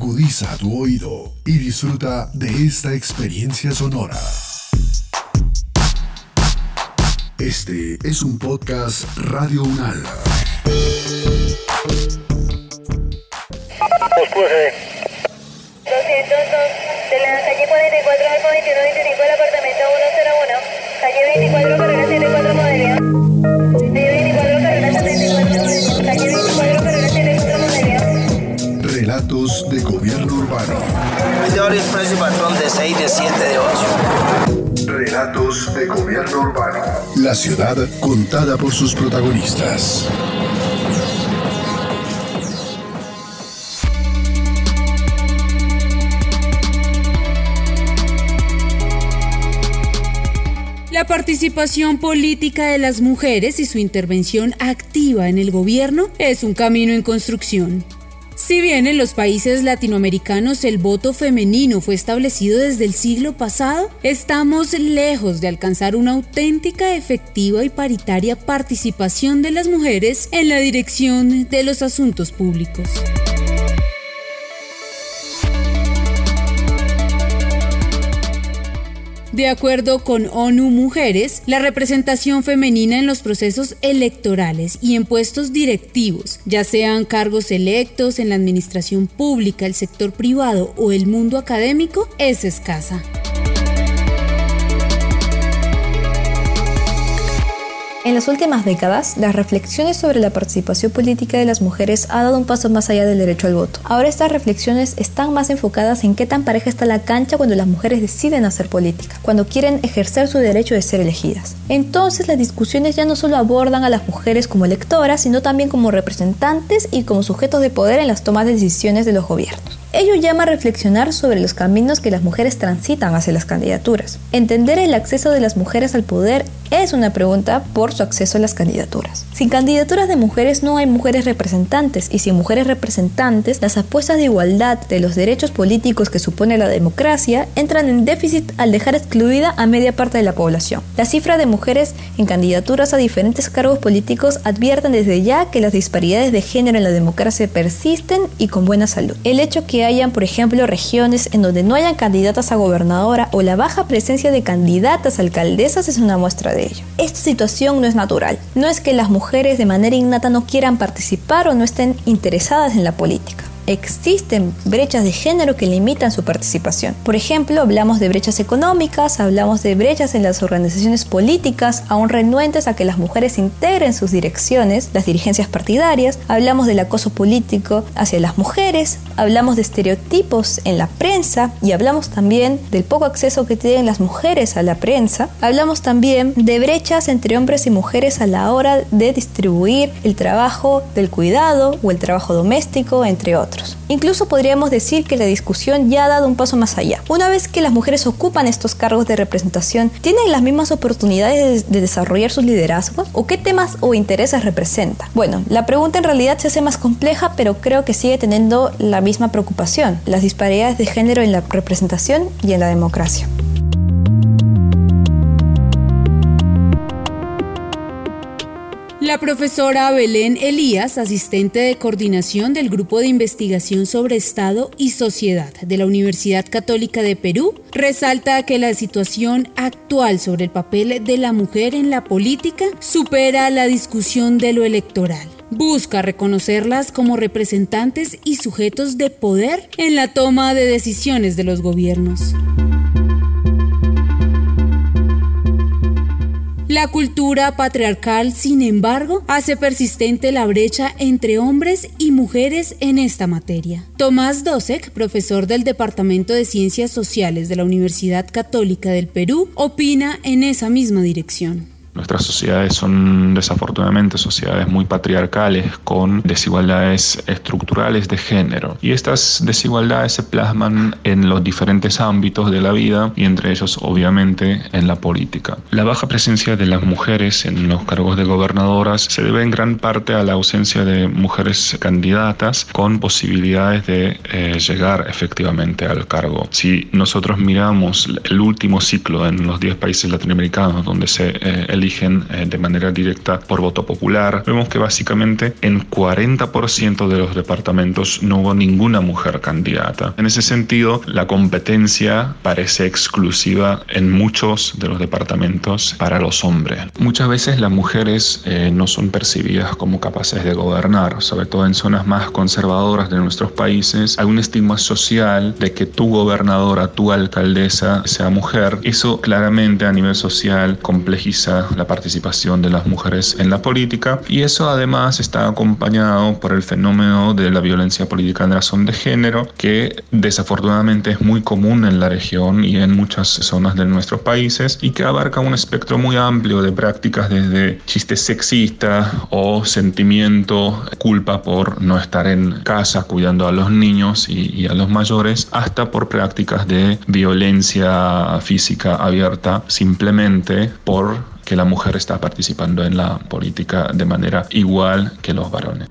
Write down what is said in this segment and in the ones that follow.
Agudiza tu oído y disfruta de esta experiencia sonora. Este es un podcast Radio Unal. de la calle 44 al 2125 del apartamento 101, calle 24 carrera 74 modelo. Relatos de gobierno urbano. Es precio y patrón de 6, de 7, de 8. Relatos de gobierno urbano. La ciudad contada por sus protagonistas. La participación política de las mujeres y su intervención activa en el gobierno es un camino en construcción. Si bien en los países latinoamericanos el voto femenino fue establecido desde el siglo pasado, estamos lejos de alcanzar una auténtica, efectiva y paritaria participación de las mujeres en la dirección de los asuntos públicos. De acuerdo con ONU Mujeres, la representación femenina en los procesos electorales y en puestos directivos, ya sean cargos electos en la administración pública, el sector privado o el mundo académico, es escasa. Las últimas décadas, las reflexiones sobre la participación política de las mujeres ha dado un paso más allá del derecho al voto. Ahora estas reflexiones están más enfocadas en qué tan pareja está la cancha cuando las mujeres deciden hacer política, cuando quieren ejercer su derecho de ser elegidas. Entonces las discusiones ya no solo abordan a las mujeres como electoras, sino también como representantes y como sujetos de poder en las tomas de decisiones de los gobiernos. Ello llama a reflexionar sobre los caminos que las mujeres transitan hacia las candidaturas. Entender el acceso de las mujeres al poder es una pregunta por su acceso a las candidaturas. Sin candidaturas de mujeres no hay mujeres representantes y sin mujeres representantes las apuestas de igualdad de los derechos políticos que supone la democracia entran en déficit al dejar excluida a media parte de la población. La cifra de mujeres en candidaturas a diferentes cargos políticos advierten desde ya que las disparidades de género en la democracia persisten y con buena salud. El hecho que hayan, por ejemplo, regiones en donde no hayan candidatas a gobernadora o la baja presencia de candidatas alcaldesas es una muestra de ello. Esta situación no es natural. No es que las mujeres de manera innata no quieran participar o no estén interesadas en la política existen brechas de género que limitan su participación. Por ejemplo, hablamos de brechas económicas, hablamos de brechas en las organizaciones políticas, aún renuentes a que las mujeres integren sus direcciones, las dirigencias partidarias, hablamos del acoso político hacia las mujeres, hablamos de estereotipos en la prensa y hablamos también del poco acceso que tienen las mujeres a la prensa, hablamos también de brechas entre hombres y mujeres a la hora de distribuir el trabajo del cuidado o el trabajo doméstico, entre otros. Incluso podríamos decir que la discusión ya ha dado un paso más allá. Una vez que las mujeres ocupan estos cargos de representación, ¿tienen las mismas oportunidades de desarrollar sus liderazgos? ¿O qué temas o intereses representan? Bueno, la pregunta en realidad se hace más compleja, pero creo que sigue teniendo la misma preocupación, las disparidades de género en la representación y en la democracia. La profesora Belén Elías, asistente de coordinación del Grupo de Investigación sobre Estado y Sociedad de la Universidad Católica de Perú, resalta que la situación actual sobre el papel de la mujer en la política supera la discusión de lo electoral. Busca reconocerlas como representantes y sujetos de poder en la toma de decisiones de los gobiernos. La cultura patriarcal, sin embargo, hace persistente la brecha entre hombres y mujeres en esta materia. Tomás Dosek, profesor del Departamento de Ciencias Sociales de la Universidad Católica del Perú, opina en esa misma dirección. Nuestras sociedades son desafortunadamente sociedades muy patriarcales con desigualdades estructurales de género y estas desigualdades se plasman en los diferentes ámbitos de la vida y entre ellos obviamente en la política. La baja presencia de las mujeres en los cargos de gobernadoras se debe en gran parte a la ausencia de mujeres candidatas con posibilidades de eh, llegar efectivamente al cargo. Si nosotros miramos el último ciclo en los 10 países latinoamericanos donde se eh, eligen eh, de manera directa por voto popular. Vemos que básicamente en 40% de los departamentos no hubo ninguna mujer candidata. En ese sentido, la competencia parece exclusiva en muchos de los departamentos para los hombres. Muchas veces las mujeres eh, no son percibidas como capaces de gobernar, sobre todo en zonas más conservadoras de nuestros países. Hay un estigma social de que tu gobernadora, tu alcaldesa sea mujer. Eso claramente a nivel social complejiza la participación de las mujeres en la política. Y eso además está acompañado por el fenómeno de la violencia política en razón de género que desafortunadamente es muy común en la región y en muchas zonas de nuestros países y que abarca un espectro muy amplio de prácticas desde chistes sexistas o sentimiento, culpa por no estar en casa cuidando a los niños y, y a los mayores, hasta por prácticas de violencia física abierta simplemente por que la mujer está participando en la política de manera igual que los varones.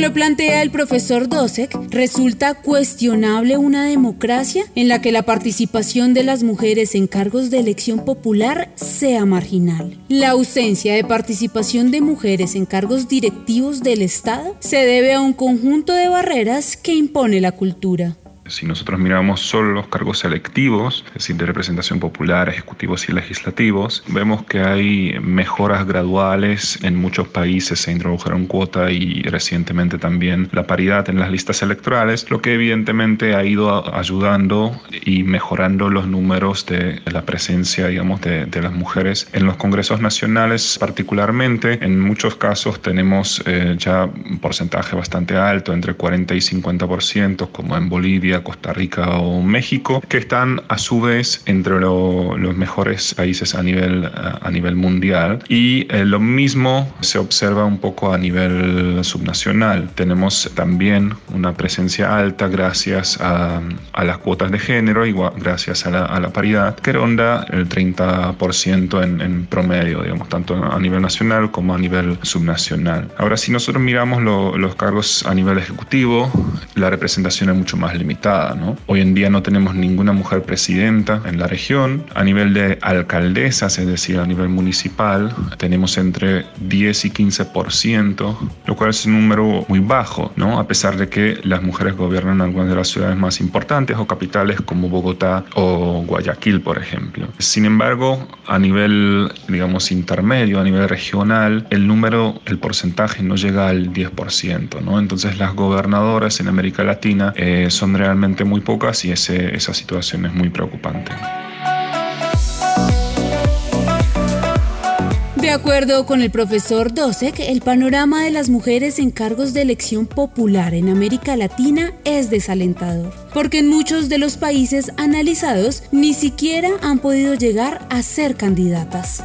Lo plantea el profesor Dosek, resulta cuestionable una democracia en la que la participación de las mujeres en cargos de elección popular sea marginal. La ausencia de participación de mujeres en cargos directivos del Estado se debe a un conjunto de barreras que impone la cultura. Si nosotros miramos solo los cargos selectivos, es decir, de representación popular, ejecutivos y legislativos, vemos que hay mejoras graduales. En muchos países se introdujeron cuota y recientemente también la paridad en las listas electorales, lo que evidentemente ha ido ayudando y mejorando los números de la presencia, digamos, de, de las mujeres en los congresos nacionales particularmente. En muchos casos tenemos eh, ya un porcentaje bastante alto, entre 40 y 50%, como en Bolivia, Costa Rica o México, que están a su vez entre los mejores países a nivel, a nivel mundial. Y eh, lo mismo se observa un poco a nivel subnacional. Tenemos también una presencia alta gracias a, a las cuotas de género, igual gracias a la, a la paridad, que ronda el 30% en, en, promedio, digamos, tanto a nivel nacional como a nivel subnacional. Ahora, si nosotros miramos lo, los cargos a nivel ejecutivo, la representación es mucho más limitada Hoy en día no tenemos ninguna mujer presidenta en la región. A nivel de alcaldesas, es decir, a nivel municipal, tenemos entre 10 y 15%, lo cual es un número muy bajo, ¿no? A pesar de que las mujeres gobiernan algunas de las ciudades más importantes o capitales como Bogotá o Guayaquil, por ejemplo. Sin embargo, a nivel, digamos, intermedio, a nivel regional, el número, el porcentaje no llega al 10%, ¿no? Entonces las gobernadoras en América Latina eh, son muy pocas y esa situación es muy preocupante. De acuerdo con el profesor Dosek, el panorama de las mujeres en cargos de elección popular en América Latina es desalentador, porque en muchos de los países analizados ni siquiera han podido llegar a ser candidatas.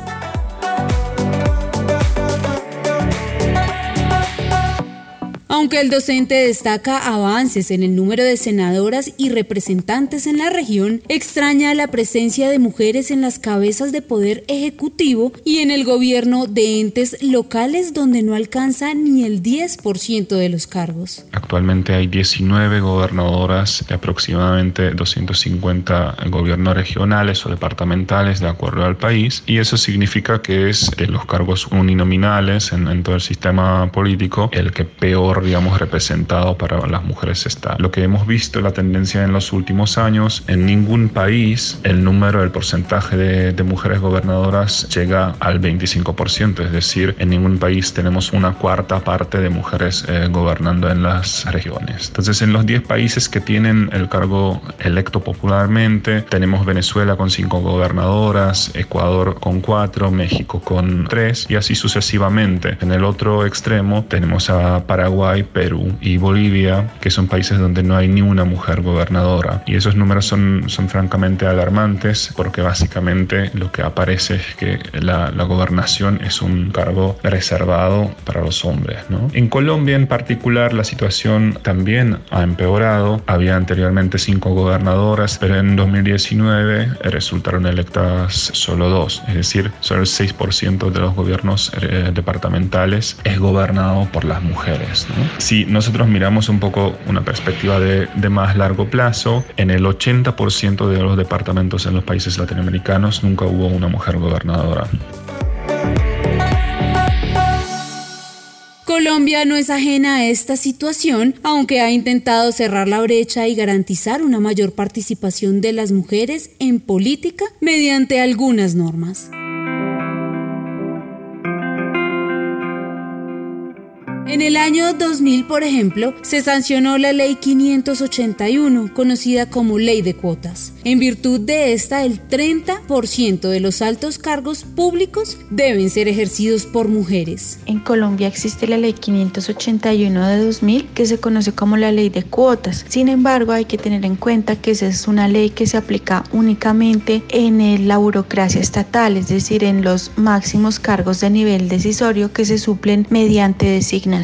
Aunque el docente destaca avances en el número de senadoras y representantes en la región, extraña la presencia de mujeres en las cabezas de poder ejecutivo y en el gobierno de entes locales donde no alcanza ni el 10% de los cargos. Actualmente hay 19 gobernadoras de aproximadamente 250 gobiernos regionales o departamentales de acuerdo al país y eso significa que es de los cargos uninominales en, en todo el sistema político el que peor digamos, representado para las mujeres está. Lo que hemos visto, la tendencia en los últimos años, en ningún país el número, el porcentaje de, de mujeres gobernadoras llega al 25%, es decir, en ningún país tenemos una cuarta parte de mujeres eh, gobernando en las regiones. Entonces, en los 10 países que tienen el cargo electo popularmente, tenemos Venezuela con 5 gobernadoras, Ecuador con 4, México con 3 y así sucesivamente. En el otro extremo tenemos a Paraguay, Perú y Bolivia, que son países donde no hay ni una mujer gobernadora. Y esos números son, son francamente alarmantes porque básicamente lo que aparece es que la, la gobernación es un cargo reservado para los hombres. ¿no? En Colombia en particular la situación también ha empeorado. Había anteriormente cinco gobernadoras, pero en 2019 resultaron electas solo dos, es decir, solo el 6% de los gobiernos eh, departamentales es gobernado por las mujeres. ¿no? Si nosotros miramos un poco una perspectiva de, de más largo plazo, en el 80% de los departamentos en los países latinoamericanos nunca hubo una mujer gobernadora. Colombia no es ajena a esta situación, aunque ha intentado cerrar la brecha y garantizar una mayor participación de las mujeres en política mediante algunas normas. En el año 2000, por ejemplo, se sancionó la Ley 581, conocida como Ley de Cuotas. En virtud de esta, el 30% de los altos cargos públicos deben ser ejercidos por mujeres. En Colombia existe la Ley 581 de 2000, que se conoce como la Ley de Cuotas. Sin embargo, hay que tener en cuenta que esa es una ley que se aplica únicamente en la burocracia estatal, es decir, en los máximos cargos de nivel decisorio que se suplen mediante designación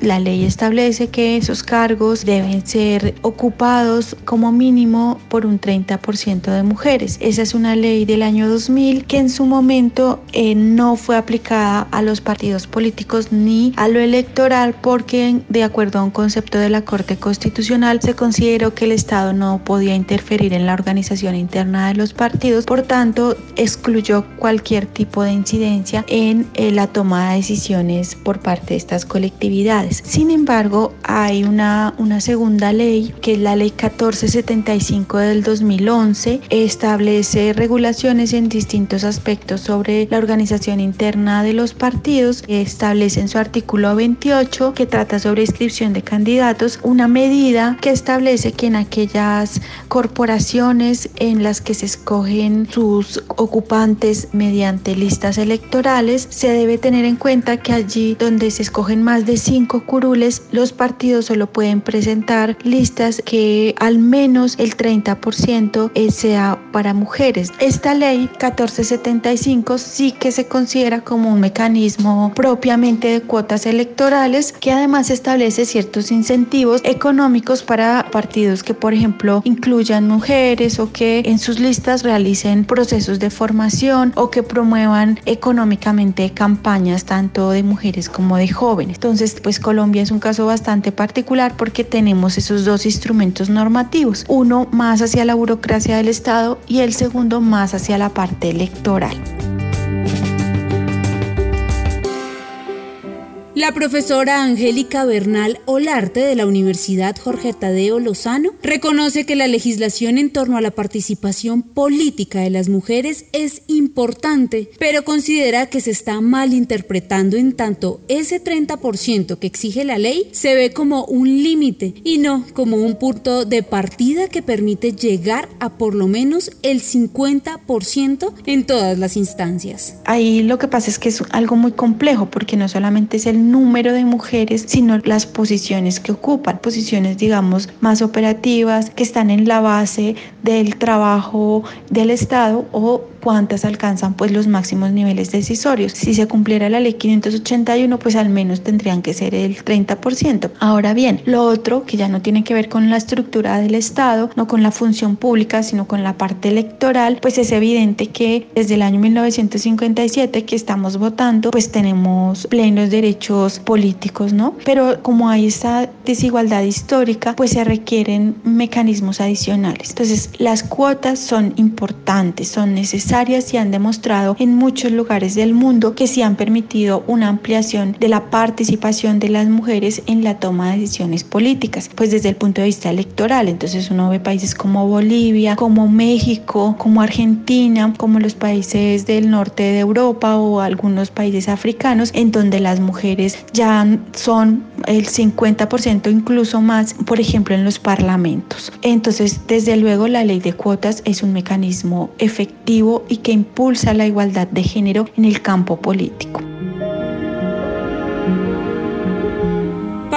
la ley establece que esos cargos deben ser ocupados como mínimo por un 30% de mujeres. Esa es una ley del año 2000 que en su momento eh, no fue aplicada a los partidos políticos ni a lo electoral porque de acuerdo a un concepto de la Corte Constitucional se consideró que el Estado no podía interferir en la organización interna de los partidos, por tanto excluyó cualquier tipo de incidencia en eh, la toma de decisiones por parte de estas colectividades sin embargo, hay una, una segunda ley, que es la ley 1475 del 2011, establece regulaciones en distintos aspectos sobre la organización interna de los partidos, establece en su artículo 28 que trata sobre inscripción de candidatos, una medida que establece que en aquellas corporaciones en las que se escogen sus ocupantes mediante listas electorales, se debe tener en cuenta que allí donde se escogen más de cinco curules, los partidos solo pueden presentar listas que al menos el 30% sea para mujeres. Esta ley 1475 sí que se considera como un mecanismo propiamente de cuotas electorales que además establece ciertos incentivos económicos para partidos que por ejemplo incluyan mujeres o que en sus listas realicen procesos de formación o que promuevan económicamente campañas tanto de mujeres como de jóvenes. Pues Colombia es un caso bastante particular porque tenemos esos dos instrumentos normativos, uno más hacia la burocracia del Estado y el segundo más hacia la parte electoral. La profesora Angélica Bernal Olarte de la Universidad Jorge Tadeo Lozano reconoce que la legislación en torno a la participación política de las mujeres es importante, pero considera que se está mal interpretando en tanto ese 30% que exige la ley se ve como un límite y no como un punto de partida que permite llegar a por lo menos el 50% en todas las instancias. Ahí lo que pasa es que es algo muy complejo porque no solamente es el número de mujeres, sino las posiciones que ocupan, posiciones digamos más operativas, que están en la base del trabajo del Estado o cuántas alcanzan pues los máximos niveles decisorios. Si se cumpliera la ley 581, pues al menos tendrían que ser el 30%. Ahora bien, lo otro que ya no tiene que ver con la estructura del Estado, no con la función pública, sino con la parte electoral, pues es evidente que desde el año 1957 que estamos votando, pues tenemos plenos derechos políticos, ¿no? Pero como hay esta desigualdad histórica, pues se requieren mecanismos adicionales. Entonces, las cuotas son importantes, son necesarias y han demostrado en muchos lugares del mundo que sí han permitido una ampliación de la participación de las mujeres en la toma de decisiones políticas, pues desde el punto de vista electoral. Entonces uno ve países como Bolivia, como México, como Argentina, como los países del norte de Europa o algunos países africanos, en donde las mujeres ya son el 50% incluso más, por ejemplo, en los parlamentos. Entonces, desde luego, la ley de cuotas es un mecanismo efectivo y que impulsa la igualdad de género en el campo político.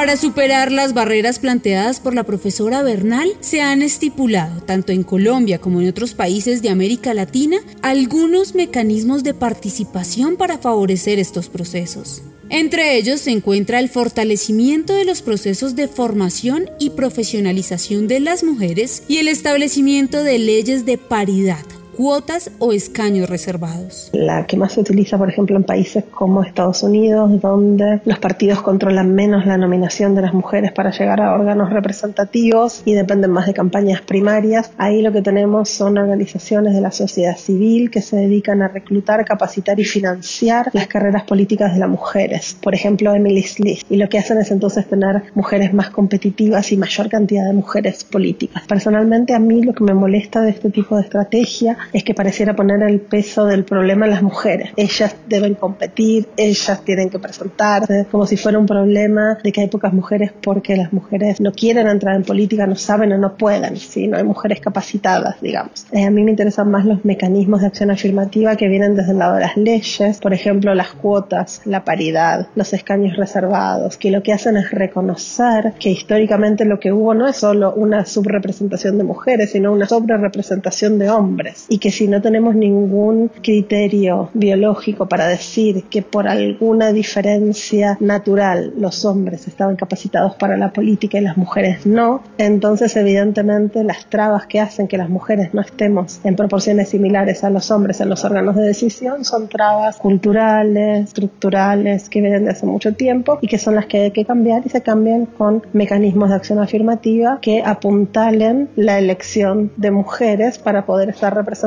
Para superar las barreras planteadas por la profesora Bernal, se han estipulado, tanto en Colombia como en otros países de América Latina, algunos mecanismos de participación para favorecer estos procesos. Entre ellos se encuentra el fortalecimiento de los procesos de formación y profesionalización de las mujeres y el establecimiento de leyes de paridad cuotas o escaños reservados. La que más se utiliza, por ejemplo, en países como Estados Unidos, donde los partidos controlan menos la nominación de las mujeres para llegar a órganos representativos y dependen más de campañas primarias. Ahí lo que tenemos son organizaciones de la sociedad civil que se dedican a reclutar, capacitar y financiar las carreras políticas de las mujeres. Por ejemplo, Emily's List. Y lo que hacen es entonces tener mujeres más competitivas y mayor cantidad de mujeres políticas. Personalmente a mí lo que me molesta de este tipo de estrategia es que pareciera poner el peso del problema en las mujeres. Ellas deben competir, ellas tienen que presentarse, como si fuera un problema de que hay pocas mujeres porque las mujeres no quieren entrar en política, no saben o no pueden, ¿sí? no hay mujeres capacitadas, digamos. Eh, a mí me interesan más los mecanismos de acción afirmativa que vienen desde el lado de las leyes, por ejemplo, las cuotas, la paridad, los escaños reservados, que lo que hacen es reconocer que históricamente lo que hubo no es solo una subrepresentación de mujeres, sino una sobrerepresentación de hombres, y que si no tenemos ningún criterio biológico para decir que por alguna diferencia natural los hombres estaban capacitados para la política y las mujeres no, entonces evidentemente las trabas que hacen que las mujeres no estemos en proporciones similares a los hombres en los órganos de decisión son trabas culturales, estructurales, que vienen de hace mucho tiempo y que son las que hay que cambiar y se cambian con mecanismos de acción afirmativa que apuntalen la elección de mujeres para poder estar representadas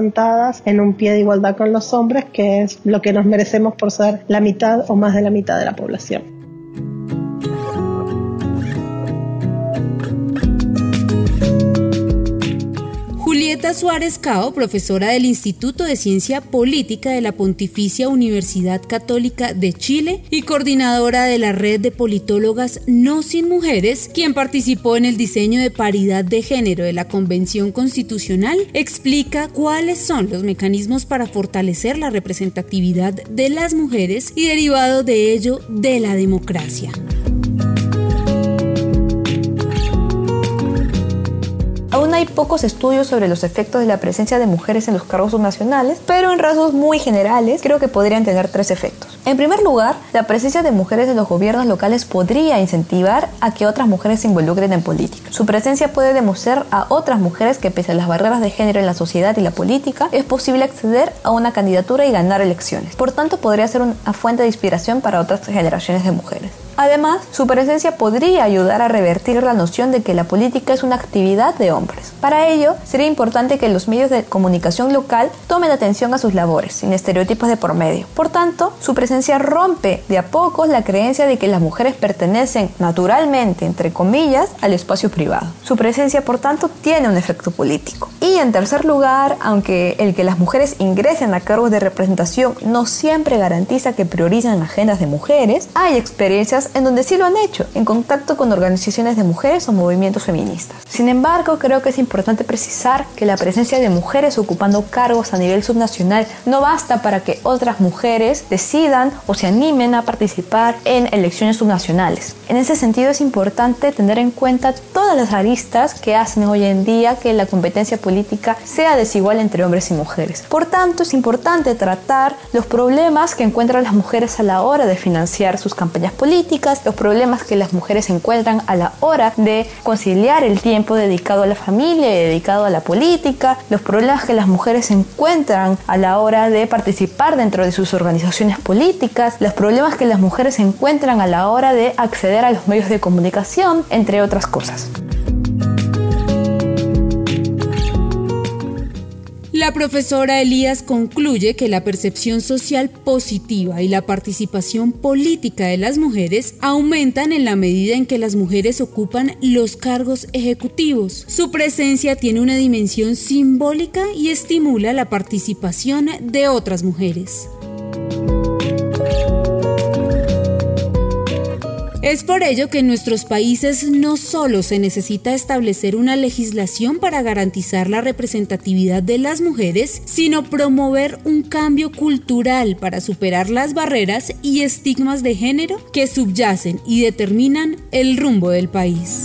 en un pie de igualdad con los hombres, que es lo que nos merecemos por ser la mitad o más de la mitad de la población. Julieta Suárez Cao, profesora del Instituto de Ciencia Política de la Pontificia Universidad Católica de Chile y coordinadora de la red de politólogas No Sin Mujeres, quien participó en el diseño de paridad de género de la Convención Constitucional, explica cuáles son los mecanismos para fortalecer la representatividad de las mujeres y derivado de ello de la democracia. Pocos estudios sobre los efectos de la presencia de mujeres en los cargos subnacionales, pero en rasgos muy generales creo que podrían tener tres efectos. En primer lugar, la presencia de mujeres en los gobiernos locales podría incentivar a que otras mujeres se involucren en política. Su presencia puede demostrar a otras mujeres que pese a las barreras de género en la sociedad y la política, es posible acceder a una candidatura y ganar elecciones. Por tanto, podría ser una fuente de inspiración para otras generaciones de mujeres. Además, su presencia podría ayudar a revertir la noción de que la política es una actividad de hombres. Para ello, sería importante que los medios de comunicación local tomen atención a sus labores, sin estereotipos de por medio. Por tanto, su presencia rompe de a poco la creencia de que las mujeres pertenecen naturalmente, entre comillas, al espacio privado. Su presencia, por tanto, tiene un efecto político. Y en tercer lugar, aunque el que las mujeres ingresen a cargos de representación no siempre garantiza que prioricen agendas de mujeres, hay experiencias en donde sí lo han hecho, en contacto con organizaciones de mujeres o movimientos feministas. Sin embargo, creo que es importante precisar que la presencia de mujeres ocupando cargos a nivel subnacional no basta para que otras mujeres decidan o se animen a participar en elecciones subnacionales. En ese sentido es importante tener en cuenta todas las aristas que hacen hoy en día que la competencia política sea desigual entre hombres y mujeres. Por tanto, es importante tratar los problemas que encuentran las mujeres a la hora de financiar sus campañas políticas, los problemas que las mujeres encuentran a la hora de conciliar el tiempo dedicado a la familia y dedicado a la política, los problemas que las mujeres encuentran a la hora de participar dentro de sus organizaciones políticas, los problemas que las mujeres encuentran a la hora de acceder a los medios de comunicación, entre otras cosas. La profesora Elías concluye que la percepción social positiva y la participación política de las mujeres aumentan en la medida en que las mujeres ocupan los cargos ejecutivos. Su presencia tiene una dimensión simbólica y estimula la participación de otras mujeres. Es por ello que en nuestros países no solo se necesita establecer una legislación para garantizar la representatividad de las mujeres, sino promover un cambio cultural para superar las barreras y estigmas de género que subyacen y determinan el rumbo del país.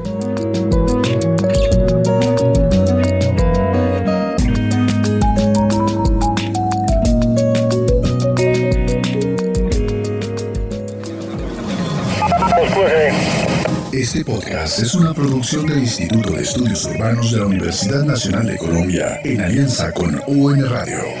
Es una producción del Instituto de Estudios Urbanos de la Universidad Nacional de Colombia en alianza con UN Radio.